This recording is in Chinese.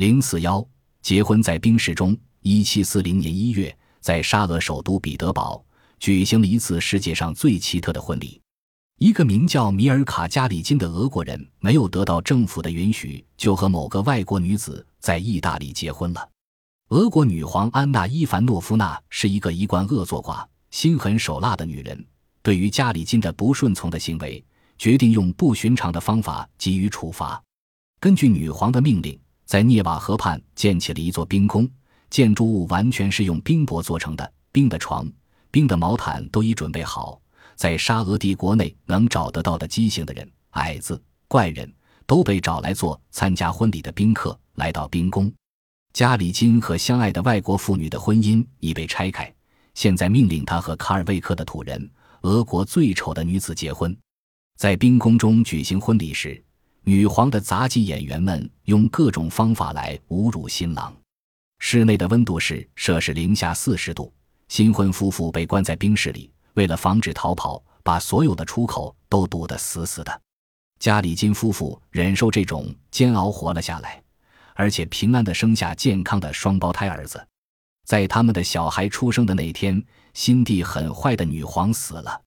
零四幺结婚在冰室中。一七四零年一月，在沙俄首都彼得堡举行了一次世界上最奇特的婚礼。一个名叫米尔卡·加里金的俄国人没有得到政府的允许，就和某个外国女子在意大利结婚了。俄国女皇安娜·伊凡诺夫娜是一个一贯恶作寡、心狠手辣的女人。对于加里金的不顺从的行为，决定用不寻常的方法给予处罚。根据女皇的命令，在涅瓦河畔建起了一座冰宫，建筑物完全是用冰箔做成的，冰的床、冰的毛毯都已准备好。在沙俄帝国内能找得到的畸形的人、矮子、怪人都被找来做参加婚礼的宾客。来到冰宫，加里金和相爱的外国妇女的婚姻已被拆开。现在命令他和卡尔维克的土人、俄国最丑的女子结婚。在冰宫中举行婚礼时，女皇的杂技演员们用各种方法来侮辱新郎。室内的温度是摄氏零下四十度，新婚夫妇被关在冰室里。为了防止逃跑，把所有的出口都堵得死死的。加里金夫妇忍受这种煎熬活了下来，而且平安地生下健康的双胞胎儿子。在他们的小孩出生的那天，心地很坏的女皇死了。